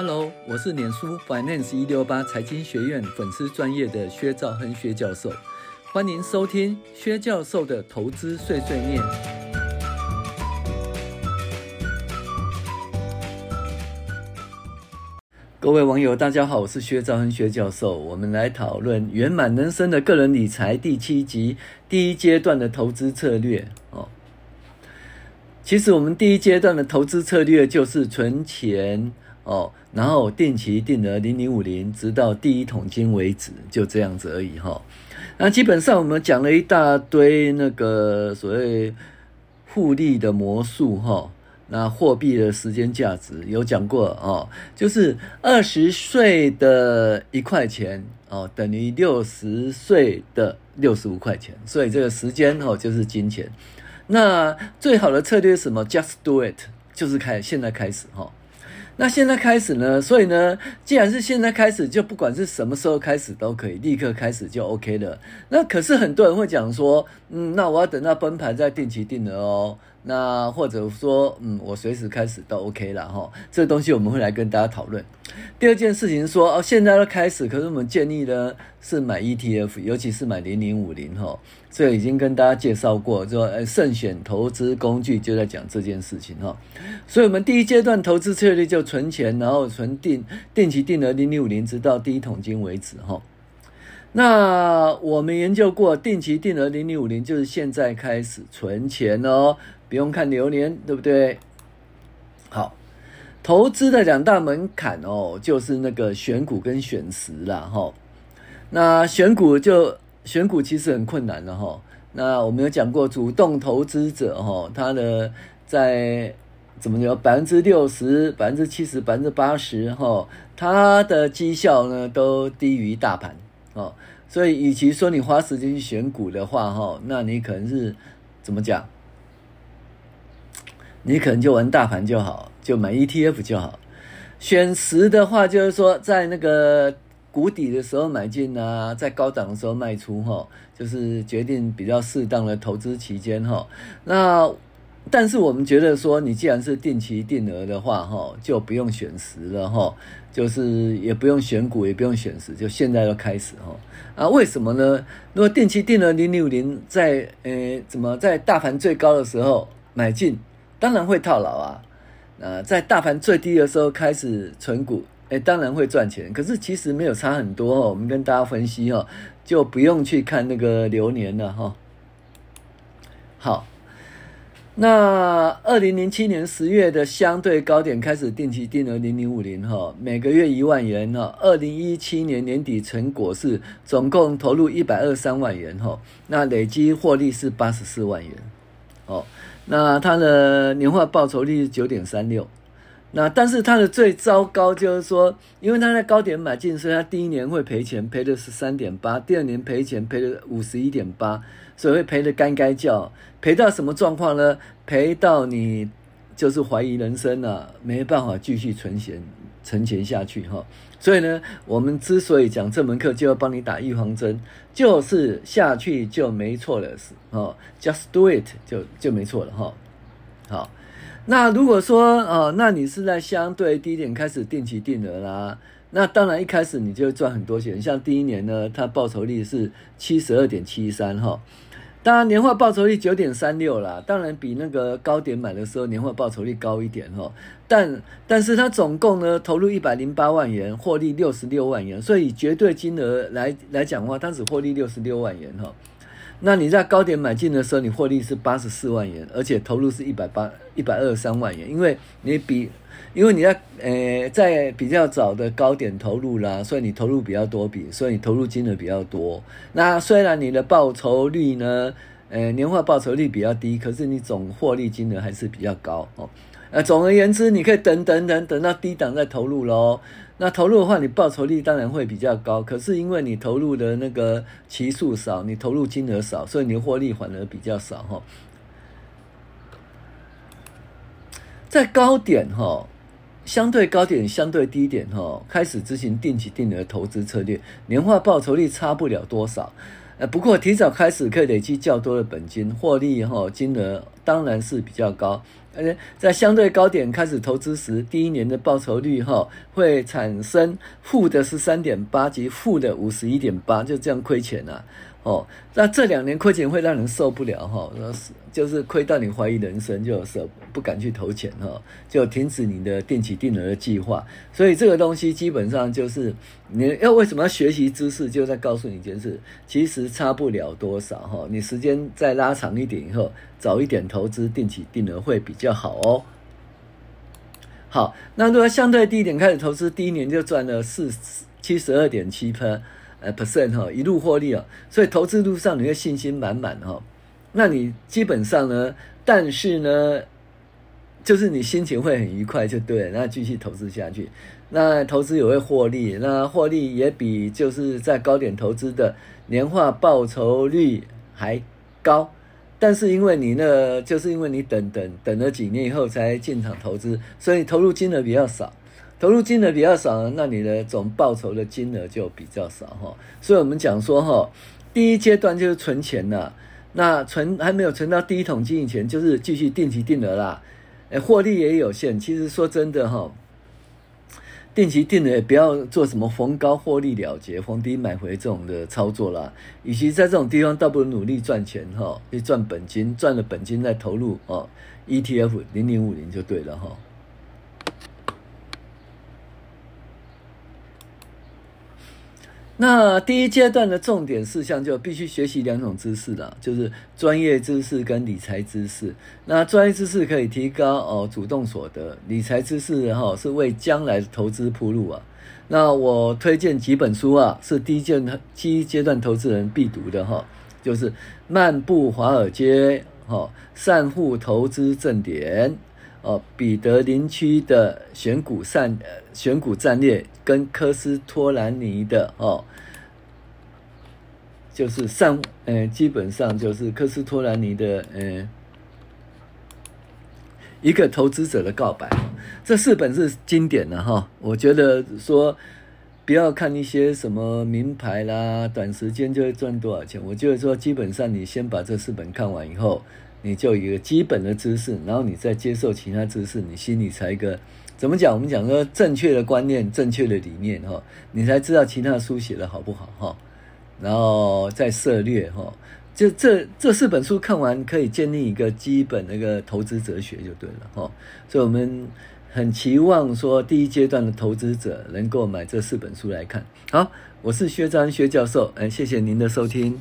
Hello，我是脸书 Finance 一六八财经学院粉丝专业的薛兆亨薛教授，欢迎收听薛教授的投资碎碎念。各位网友，大家好，我是薛兆亨薛教授，我们来讨论圆满人生的个人理财第七集第一阶段的投资策略哦。其实我们第一阶段的投资策略就是存钱。哦，然后定期定额零零五零，直到第一桶金为止，就这样子而已哈。那基本上我们讲了一大堆那个所谓复利的魔术哈。那货币的时间价值有讲过哦，就是二十岁的一块钱哦，等于六十岁的六十五块钱，所以这个时间哦就是金钱。那最好的策略是什么？Just do it，就是开现在开始哈。那现在开始呢？所以呢，既然是现在开始，就不管是什么时候开始都可以，立刻开始就 OK 了。那可是很多人会讲说，嗯，那我要等到崩盘再定期定额哦。那或者说，嗯，我随时开始都 OK 了哈。这个东西我们会来跟大家讨论。第二件事情说，哦，现在都开始，可是我们建议呢是买 ETF，尤其是买零零五零哈。这已经跟大家介绍过，就说，呃，慎选投资工具就在讲这件事情哈。所以，我们第一阶段投资策略就存钱，然后存定定期定额零零五零，直到第一桶金为止哈。那我们研究过，定期定额零零五零就是现在开始存钱哦，不用看流年，对不对？好，投资的两大门槛哦，就是那个选股跟选时啦哈。那选股就选股其实很困难的哈。那我们有讲过，主动投资者哈，他的在怎么讲，百分之六十、百分之七十、百分之八十哈，他的绩效呢都低于大盘。哦，所以与其说你花时间去选股的话，哈，那你可能是怎么讲？你可能就玩大盘就好，就买 ETF 就好。选时的话，就是说在那个谷底的时候买进啊，在高档的时候卖出，哈，就是决定比较适当的投资期间，哈。那但是我们觉得说，你既然是定期定额的话，哈，就不用选时了，哈。就是也不用选股，也不用选时，就现在就开始哈啊？为什么呢？如果定期定额零六零在呃怎么在大盘最高的时候买进，当然会套牢啊。啊，在大盘最低的时候开始存股，诶当然会赚钱。可是其实没有差很多哦。我们跟大家分析哦，就不用去看那个流年了哈。好。那二零零七年十月的相对高点开始定期定额零零五零哈，每个月一万元哈。二零一七年年底成果是总共投入一百二三万元哈，那累积获利是八十四万元哦。那它的年化报酬率是九点三六，那但是它的最糟糕就是说，因为他在高点买进，所以他第一年会赔钱，赔的是三点八，第二年赔钱赔了五十一点八。所以会赔得干干叫，赔到什么状况呢？赔到你就是怀疑人生了，啊，没办法继续存钱存钱下去哈。所以呢，我们之所以讲这门课，就要帮你打预防针，就是下去就没错了，是哦，just do it 就就没错了哈。好，那如果说哦，那你是在相对低点开始定期定额啦，那当然一开始你就会赚很多钱，像第一年呢，它报酬率是七十二点七三哈。当然，年化报酬率九点三六啦，当然比那个高点买的时候年化报酬率高一点哈。但但是它总共呢投入一百零八万元，获利六十六万元，所以绝对金额来来讲的话，它只获利六十六万元哈。那你在高点买进的时候，你获利是八十四万元，而且投入是一百八一百二十三万元，因为你比。因为你在呃在比较早的高点投入啦，所以你投入比较多比，所以你投入金额比较多。那虽然你的报酬率呢，呃年化报酬率比较低，可是你总获利金额还是比较高哦。呃，总而言之，你可以等等等等到低档再投入喽。那投入的话，你报酬率当然会比较高，可是因为你投入的那个期数少，你投入金额少，所以你的获利反而比较少哈。在高点哈。相对高点、相对低点，哈，开始执行定期定额投资策略，年化报酬率差不了多少。呃，不过提早开始可以累积较多的本金，获利哈金额当然是比较高。而且在相对高点开始投资时，第一年的报酬率哈会产生负的十三点八及负的五十一点八，就这样亏钱了、啊。哦，那这两年亏钱会让人受不了哈，那是就是亏到你怀疑人生，就舍不敢去投钱哈，就停止你的定期定额的计划。所以这个东西基本上就是你要为什么要学习知识，就在告诉你一件事，其实差不了多少哈。你时间再拉长一点以后，早一点投资定期定额会比较好哦。好，那如果相对低一点开始投资，第一年就赚了四七十二点七分。呃，percent 哈，一路获利哦，所以投资路上你会信心满满哈。那你基本上呢，但是呢，就是你心情会很愉快就对了，那继续投资下去，那投资也会获利，那获利也比就是在高点投资的年化报酬率还高。但是因为你呢，就是因为你等等等了几年以后才进场投资，所以投入金额比较少。投入金额比较少，那你的总报酬的金额就比较少哈。所以我们讲说哈，第一阶段就是存钱了，那存还没有存到第一桶金以前，就是继续定期定额啦。诶，获利也有限。其实说真的哈，定期定额也不要做什么逢高获利了结、逢低买回这种的操作啦。与其在这种地方，倒不如努力赚钱哈，去赚本金，赚了本金再投入哦，ETF 零零五零就对了哈。那第一阶段的重点事项就必须学习两种知识了，就是专业知识跟理财知识。那专业知识可以提高哦主动所得，理财知识哈是为将来的投资铺路啊。那我推荐几本书啊，是第一阶第一阶段投资人必读的哈，就是《漫步华尔街》哈，散户投资正点哦，彼得林区的选股战选股战略。跟科斯托兰尼的哦，就是上，呃，基本上就是科斯托兰尼的，呃，一个投资者的告白。这四本是经典的哈，我觉得说不要看一些什么名牌啦，短时间就会赚多少钱。我就是说，基本上你先把这四本看完以后，你就有一个基本的知识，然后你再接受其他知识，你心里才一个。怎么讲？我们讲说正确的观念、正确的理念哈，你才知道其他的书写的好不好哈，然后再涉猎哈。就这这四本书看完，可以建立一个基本那个投资哲学就对了哈。所以我们很期望说，第一阶段的投资者能够买这四本书来看。好，我是薛章薛教授，哎，谢谢您的收听。